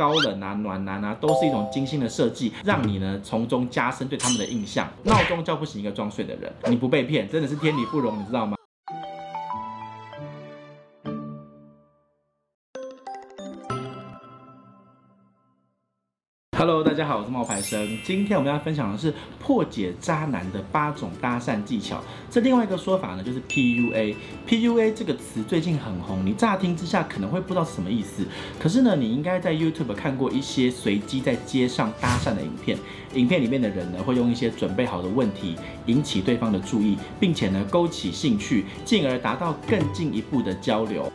高冷啊、暖男啊，都是一种精心的设计，让你呢从中加深对他们的印象。闹钟叫不醒一个装睡的人，你不被骗，真的是天理不容，你知道吗好，我是冒牌生。今天我们要分享的是破解渣男的八种搭讪技巧。这另外一个说法呢，就是 PUA。PUA 这个词最近很红，你乍听之下可能会不知道是什么意思。可是呢，你应该在 YouTube 看过一些随机在街上搭讪的影片。影片里面的人呢，会用一些准备好的问题引起对方的注意，并且呢勾起兴趣，进而达到更进一步的交流。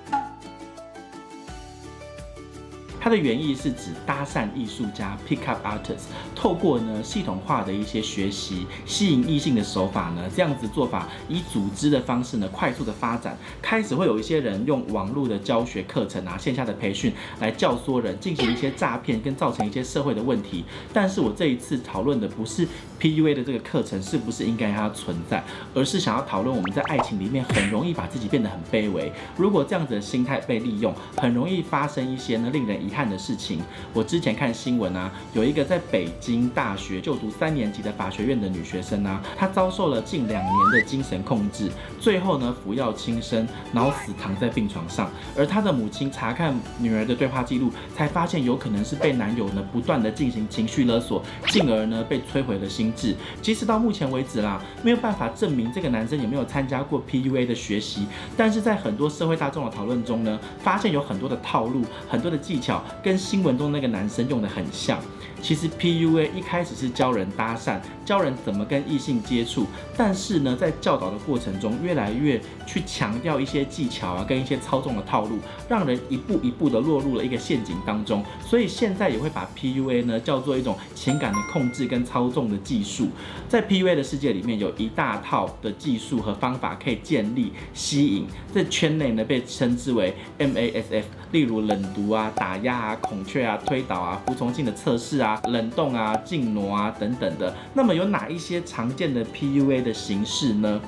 它的原意是指搭讪艺术家 （Pickup artists），透过呢系统化的一些学习吸引异性的手法呢，这样子做法以组织的方式呢快速的发展，开始会有一些人用网络的教学课程啊、线下的培训来教唆人进行一些诈骗跟造成一些社会的问题。但是我这一次讨论的不是 PUA 的这个课程是不是应该让它存在，而是想要讨论我们在爱情里面很容易把自己变得很卑微。如果这样子的心态被利用，很容易发生一些呢令人遗看的事情，我之前看新闻啊，有一个在北京大学就读三年级的法学院的女学生啊，她遭受了近两年的精神控制，最后呢服药轻生，脑死躺在病床上。而她的母亲查看女儿的对话记录，才发现有可能是被男友呢不断的进行情绪勒索，进而呢被摧毁了心智。即使到目前为止啦，没有办法证明这个男生有没有参加过 PUA 的学习，但是在很多社会大众的讨论中呢，发现有很多的套路，很多的技巧。跟新闻中那个男生用的很像。其实 PUA 一开始是教人搭讪，教人怎么跟异性接触，但是呢，在教导的过程中，越来越去强调一些技巧啊，跟一些操纵的套路，让人一步一步的落入了一个陷阱当中。所以现在也会把 PUA 呢叫做一种情感的控制跟操纵的技术。在 PUA 的世界里面，有一大套的技术和方法可以建立吸引，在圈内呢被称之为 MASF，例如冷读啊、打压啊、孔雀啊、推导啊、服从性的测试啊。冷冻啊、静挪啊等等的，那么有哪一些常见的 PUA 的形式呢？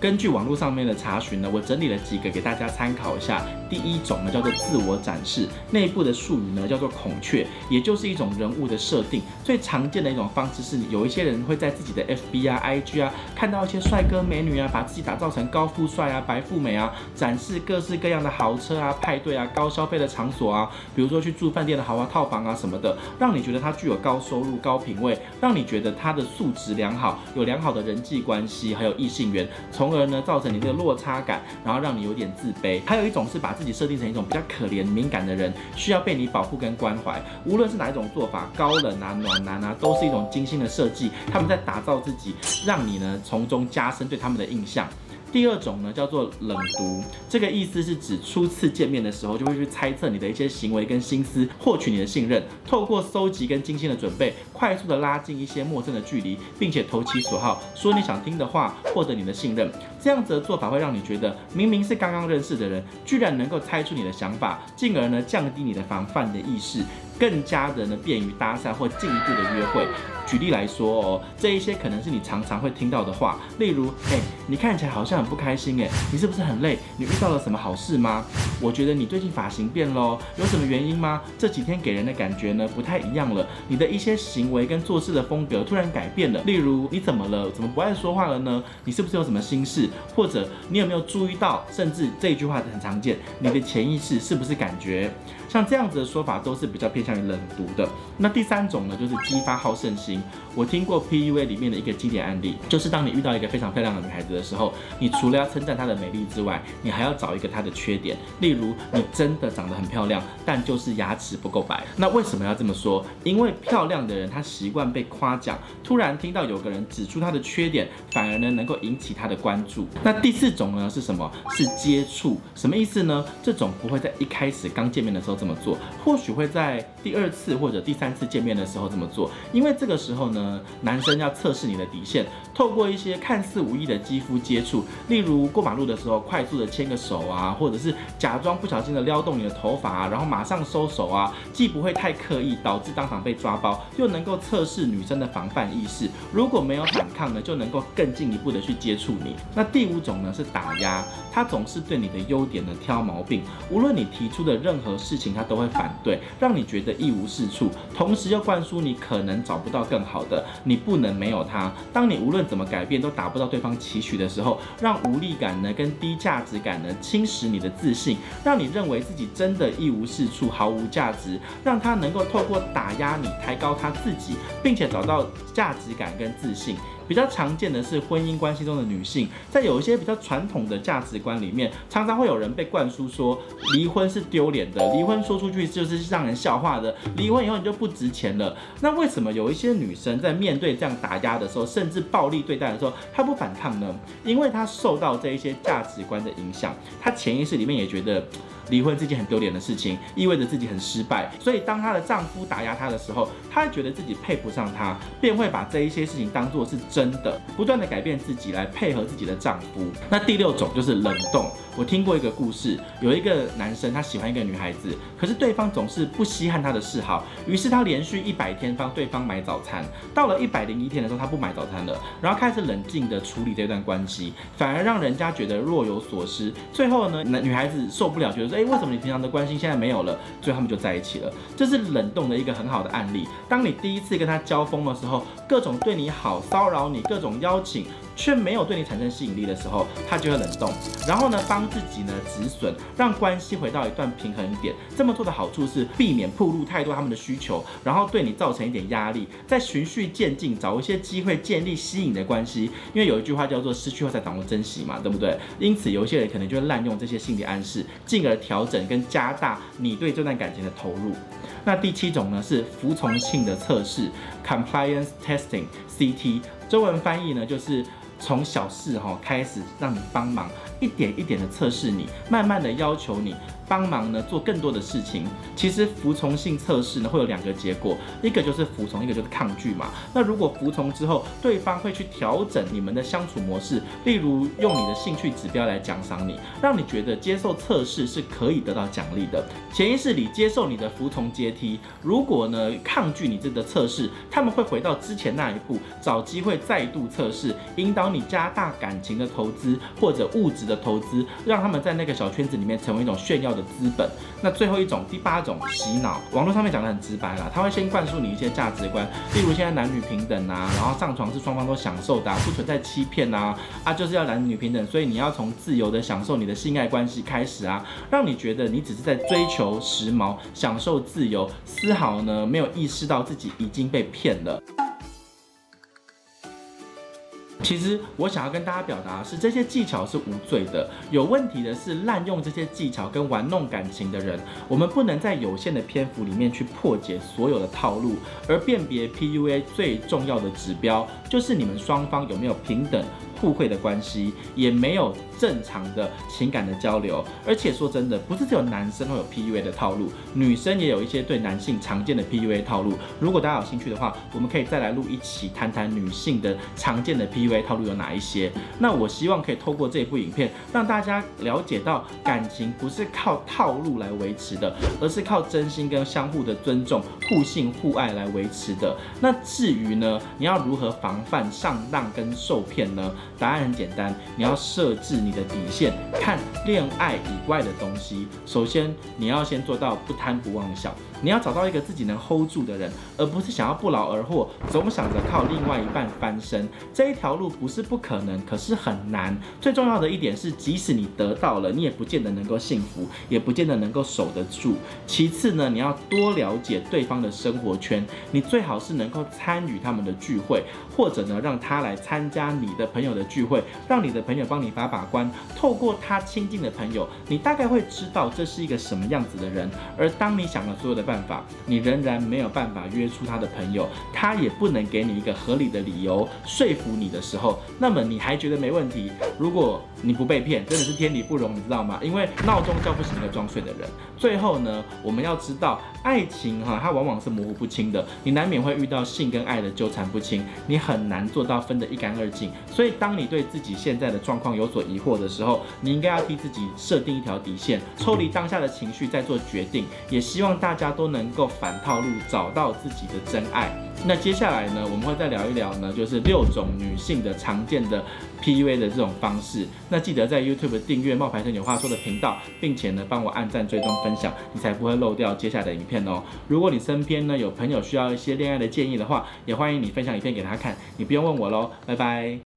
根据网络上面的查询呢，我整理了几个给大家参考一下。第一种呢叫做自我展示，内部的术语呢叫做孔雀，也就是一种人物的设定。最常见的一种方式是，有一些人会在自己的 FB 啊、IG 啊看到一些帅哥美女啊，把自己打造成高富帅啊、白富美啊，展示各式各样的豪车啊、派对啊、高消费的场所啊，比如说去住饭店的豪华套房啊什么的，让你觉得他具有高收入、高品味，让你觉得他的素质良好，有良好的人际关系，还有异性缘，从从而呢造成你这个落差感，然后让你有点自卑。还有一种是把自己设定成一种比较可怜、敏感的人，需要被你保护跟关怀。无论是哪一种做法，高冷啊、暖男啊，都是一种精心的设计。他们在打造自己，让你呢从中加深对他们的印象。第二种呢，叫做冷读，这个意思是指初次见面的时候就会去猜测你的一些行为跟心思，获取你的信任，透过搜集跟精心的准备，快速的拉近一些陌生的距离，并且投其所好，说你想听的话，获得你的信任。这样子的做法会让你觉得，明明是刚刚认识的人，居然能够猜出你的想法，进而呢降低你的防范的意识。更加的呢，便于搭讪或进一步的约会。举例来说哦，这一些可能是你常常会听到的话，例如，哎，你看起来好像很不开心，哎，你是不是很累？你遇到了什么好事吗？我觉得你最近发型变喽，有什么原因吗？这几天给人的感觉呢不太一样了，你的一些行为跟做事的风格突然改变了。例如，你怎么了？怎么不爱说话了呢？你是不是有什么心事？或者你有没有注意到？甚至这句话很常见，你的潜意识是不是感觉？像这样子的说法都是比较偏向于冷读的。那第三种呢，就是激发好胜心。我听过 PUA 里面的一个经典案例，就是当你遇到一个非常漂亮的女孩子的时候，你除了要称赞她的美丽之外，你还要找一个她的缺点。例如，你真的长得很漂亮，但就是牙齿不够白。那为什么要这么说？因为漂亮的人她习惯被夸奖，突然听到有个人指出她的缺点，反而呢能够引起她的关注。那第四种呢是什么？是接触。什么意思呢？这种不会在一开始刚见面的时候。这么做，或许会在第二次或者第三次见面的时候这么做，因为这个时候呢，男生要测试你的底线，透过一些看似无意的肌肤接触，例如过马路的时候快速的牵个手啊，或者是假装不小心的撩动你的头发啊，然后马上收手啊，既不会太刻意导致当场被抓包，又能够测试女生的防范意识。如果没有反抗呢，就能够更进一步的去接触你。那第五种呢是打压，他总是对你的优点呢挑毛病，无论你提出的任何事情他都会反对，让你觉得一无是处，同时又灌输你可能找不到更好的，你不能没有他。当你无论怎么改变都达不到对方期许的时候，让无力感呢跟低价值感呢侵蚀你的自信，让你认为自己真的一无是处，毫无价值，让他能够透过打压你，抬高他自己，并且找到价值感跟自信。比较常见的是婚姻关系中的女性，在有一些比较传统的价值观里面，常常会有人被灌输说离婚是丢脸的，离婚说出去就是让人笑话的，离婚以后你就不值钱了。那为什么有一些女生在面对这样打压的时候，甚至暴力对待的时候，她不反抗呢？因为她受到这一些价值观的影响，她潜意识里面也觉得。离婚是件很丢脸的事情，意味着自己很失败。所以当她的丈夫打压她的时候，她觉得自己配不上他，便会把这一些事情当做是真的，不断的改变自己来配合自己的丈夫。那第六种就是冷冻。我听过一个故事，有一个男生他喜欢一个女孩子，可是对方总是不稀罕他的嗜好，于是他连续一百天帮对方买早餐。到了一百零一天的时候，他不买早餐了，然后开始冷静的处理这段关系，反而让人家觉得若有所失。最后呢，女孩子受不了，觉得说。哎，为什么你平常的关心现在没有了？最后他们就在一起了。这是冷冻的一个很好的案例。当你第一次跟他交锋的时候，各种对你好，骚扰你，各种邀请。却没有对你产生吸引力的时候，他就会冷冻。然后呢，帮自己呢止损，让关系回到一段平衡点。这么做的好处是避免暴露太多他们的需求，然后对你造成一点压力，再循序渐进找一些机会建立吸引的关系。因为有一句话叫做“失去后才懂得珍惜”嘛，对不对？因此，有些人可能就会滥用这些心理暗示，进而调整跟加大你对这段感情的投入。那第七种呢是服从性的测试 （compliance testing，CT），中文翻译呢就是。从小事哈开始，让你帮忙，一点一点的测试你，慢慢的要求你。帮忙呢做更多的事情，其实服从性测试呢会有两个结果，一个就是服从，一个就是抗拒嘛。那如果服从之后，对方会去调整你们的相处模式，例如用你的兴趣指标来奖赏你，让你觉得接受测试是可以得到奖励的。潜意识里接受你的服从阶梯，如果呢抗拒你这个测试，他们会回到之前那一步，找机会再度测试，引导你加大感情的投资或者物质的投资，让他们在那个小圈子里面成为一种炫耀的资本。那最后一种，第八种洗脑，网络上面讲得很直白啦，他会先灌输你一些价值观，例如现在男女平等啊，然后上床是双方都享受的，不存在欺骗啊，啊就是要男女平等，所以你要从自由的享受你的性爱关系开始啊，让你觉得你只是在追求时髦，享受自由，丝毫呢没有意识到自己已经被骗了。其实我想要跟大家表达的是，这些技巧是无罪的，有问题的是滥用这些技巧跟玩弄感情的人。我们不能在有限的篇幅里面去破解所有的套路，而辨别 PUA 最重要的指标就是你们双方有没有平等。互惠的关系也没有正常的情感的交流，而且说真的，不是只有男生会有 PUA 的套路，女生也有一些对男性常见的 PUA 套路。如果大家有兴趣的话，我们可以再来录一期谈谈女性的常见的 PUA 套路有哪一些。那我希望可以透过这部影片，让大家了解到感情不是靠套路来维持的，而是靠真心跟相互的尊重、互信互爱来维持的。那至于呢，你要如何防范上当跟受骗呢？答案很简单，你要设置你的底线，看恋爱以外的东西。首先，你要先做到不贪不妄想。你要找到一个自己能 hold 住的人，而不是想要不劳而获，总想着靠另外一半翻身。这一条路不是不可能，可是很难。最重要的一点是，即使你得到了，你也不见得能够幸福，也不见得能够守得住。其次呢，你要多了解对方的生活圈，你最好是能够参与他们的聚会，或或者呢，让他来参加你的朋友的聚会，让你的朋友帮你把把关。透过他亲近的朋友，你大概会知道这是一个什么样子的人。而当你想了所有的办法，你仍然没有办法约出他的朋友，他也不能给你一个合理的理由说服你的时候，那么你还觉得没问题？如果你不被骗，真的是天理不容，你知道吗？因为闹钟叫不醒一个装睡的人。最后呢，我们要知道，爱情哈，它往往是模糊不清的，你难免会遇到性跟爱的纠缠不清，你很难做到分得一干二净。所以，当你对自己现在的状况有所疑惑的时候，你应该要替自己设定一条底线，抽离当下的情绪再做决定。也希望大家都能够反套路，找到自己的真爱。那接下来呢，我们会再聊一聊呢，就是六种女性的常见的 PUA 的这种方式。那记得在 YouTube 订阅冒牌生有话说的频道，并且呢帮我按赞、追踪、分享，你才不会漏掉接下来的影片哦。如果你身边呢有朋友需要一些恋爱的建议的话，也欢迎你分享影片给他看。你不用问我喽，拜拜。